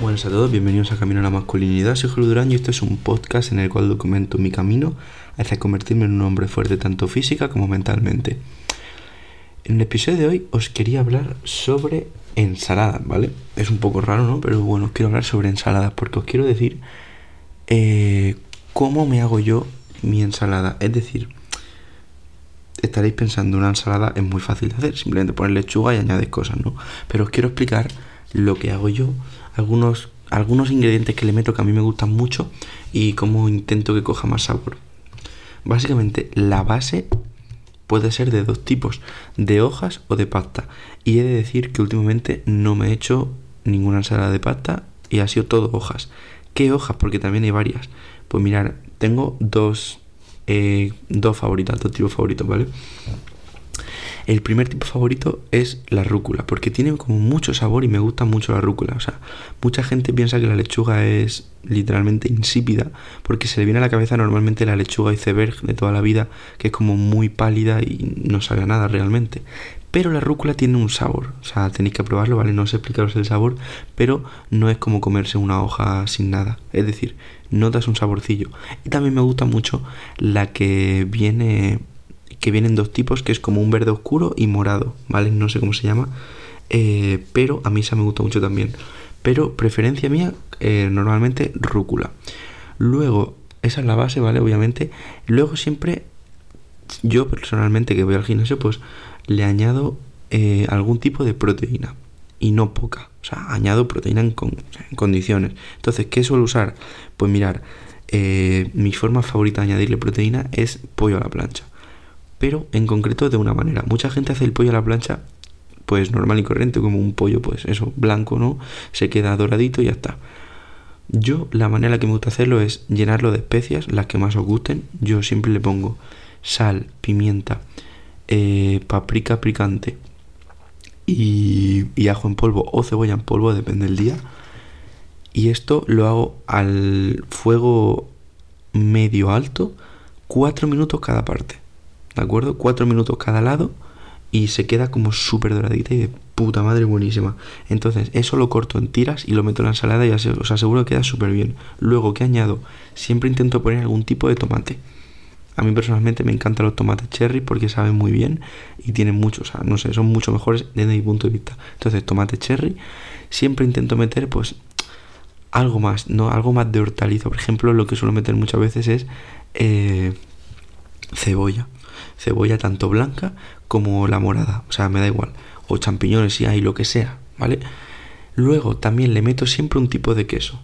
buenas a todos, bienvenidos a Camino a la Masculinidad. Soy Julio Durán y este es un podcast en el cual documento mi camino hacia convertirme en un hombre fuerte tanto física como mentalmente. En el episodio de hoy os quería hablar sobre ensaladas, ¿vale? Es un poco raro, ¿no? Pero bueno, os quiero hablar sobre ensaladas porque os quiero decir eh, cómo me hago yo mi ensalada. Es decir, estaréis pensando, una ensalada es muy fácil de hacer, simplemente poner lechuga y añades cosas, ¿no? Pero os quiero explicar lo que hago yo, algunos, algunos ingredientes que le meto que a mí me gustan mucho y cómo intento que coja más sabor. Básicamente la base puede ser de dos tipos, de hojas o de pasta. Y he de decir que últimamente no me he hecho ninguna ensalada de pasta y ha sido todo hojas. ¿Qué hojas? Porque también hay varias. Pues mirar, tengo dos, eh, dos favoritas, dos tipos favoritos, ¿vale? El primer tipo favorito es la rúcula, porque tiene como mucho sabor y me gusta mucho la rúcula. O sea, mucha gente piensa que la lechuga es literalmente insípida, porque se le viene a la cabeza normalmente la lechuga iceberg de toda la vida, que es como muy pálida y no sabe a nada realmente. Pero la rúcula tiene un sabor, o sea, tenéis que probarlo, ¿vale? No sé explicaros el sabor, pero no es como comerse una hoja sin nada. Es decir, notas un saborcillo. Y también me gusta mucho la que viene que vienen dos tipos, que es como un verde oscuro y morado, ¿vale? No sé cómo se llama, eh, pero a mí esa me gusta mucho también. Pero preferencia mía, eh, normalmente rúcula. Luego, esa es la base, ¿vale? Obviamente. Luego siempre, yo personalmente que voy al gimnasio, pues le añado eh, algún tipo de proteína. Y no poca. O sea, añado proteína en, condiciones. Entonces, ¿qué suelo usar? Pues mirar, mi forma favorita de añadirle proteína es pollo a la plancha pero en concreto de una manera. Mucha gente hace el pollo a la plancha pues normal y corriente, como un pollo pues eso, blanco, ¿no? Se queda doradito y ya está. Yo la manera que me gusta hacerlo es llenarlo de especias, las que más os gusten. Yo siempre le pongo sal, pimienta, eh, paprika picante y, y ajo en polvo o cebolla en polvo, depende del día. Y esto lo hago al fuego medio alto, cuatro minutos cada parte. ¿De acuerdo? Cuatro minutos cada lado y se queda como súper doradita y de puta madre buenísima. Entonces, eso lo corto en tiras y lo meto en la ensalada y os aseguro que queda súper bien. Luego, ¿qué añado? Siempre intento poner algún tipo de tomate. A mí personalmente me encantan los tomates cherry porque saben muy bien y tienen muchos, o sea, no sé, son mucho mejores desde mi punto de vista. Entonces, tomate cherry, siempre intento meter pues algo más, ¿no? Algo más de hortaliza. Por ejemplo, lo que suelo meter muchas veces es eh, cebolla cebolla tanto blanca como la morada, o sea, me da igual, o champiñones si hay, lo que sea, ¿vale? Luego también le meto siempre un tipo de queso.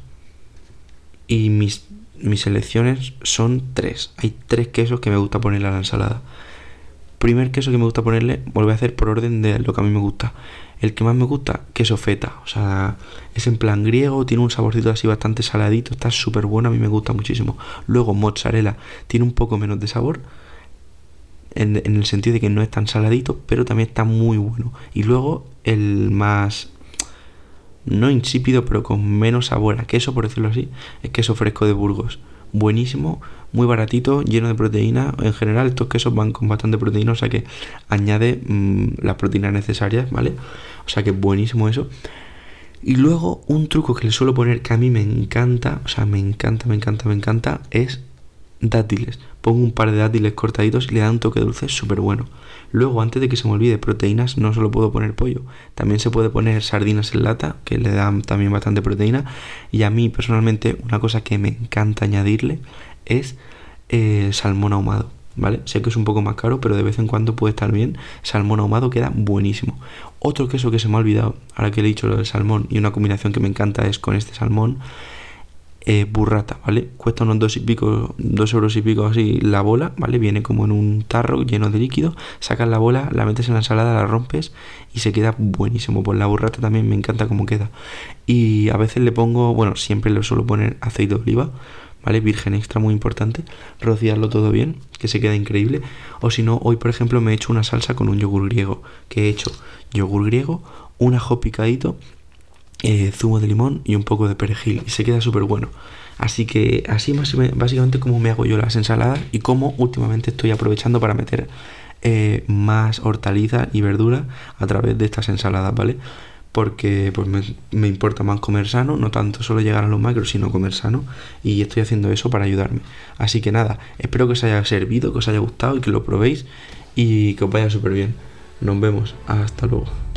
Y mis, mis elecciones son tres. Hay tres quesos que me gusta ponerle a la ensalada. Primer queso que me gusta ponerle, vuelvo a hacer por orden de lo que a mí me gusta. El que más me gusta, queso feta. O sea, es en plan griego, tiene un saborcito así bastante saladito, está súper bueno, a mí me gusta muchísimo. Luego mozzarella, tiene un poco menos de sabor en, el sentido de que no es tan saladito, pero también está muy bueno. Y luego el más, no insípido, pero con menos sabor a queso, por decirlo así, es queso fresco de Burgos. Buenísimo, muy baratito, lleno de proteína. En general estos quesos van con bastante proteína, o sea que añade mm, las proteínas necesarias, ¿vale? O sea que buenísimo eso. Y luego un truco que le suelo poner que a mí me encanta, o sea, me encanta, me encanta, me encanta, es dátiles. Pongo un par de dátiles cortaditos y le dan un toque dulce súper bueno. Luego, antes de que se me olvide, proteínas, no solo puedo poner pollo. También se puede poner sardinas en lata, que le dan también bastante proteína. Y a mí, personalmente, una cosa que me encanta añadirle es eh, salmón ahumado. ¿Vale? Sé que es un poco más caro, pero de vez en cuando puede estar bien. Salmón ahumado queda buenísimo. Otro queso que se me ha olvidado, ahora que le he dicho lo del salmón, y una combinación que me encanta es con este salmón, eh, burrata, ¿vale? Cuesta unos dos y pico, dos euros y pico así la bola, ¿vale? Viene como en un tarro lleno de líquido, sacas la bola, la metes en la ensalada, la rompes y se queda buenísimo. Pues la burrata también me encanta cómo queda. Y a veces le pongo, bueno, siempre le suelo poner aceite de oliva, ¿vale? Virgen extra, muy importante. Rociarlo todo bien, que se queda increíble. O si no, hoy por ejemplo me he hecho una salsa con un yogur griego, que he hecho yogur griego, un ajo picadito eh, zumo de limón y un poco de perejil y se queda súper bueno. Así que así básicamente como me hago yo las ensaladas y como últimamente estoy aprovechando para meter eh, más hortaliza y verdura a través de estas ensaladas, ¿vale? porque pues me, importa más comer sano, no tanto solo llegar a los macros, sino comer sano, y estoy haciendo eso para ayudarme. Así que nada, espero que os haya servido, que os haya gustado y que lo probéis y que os vaya súper bien. Nos vemos, hasta luego.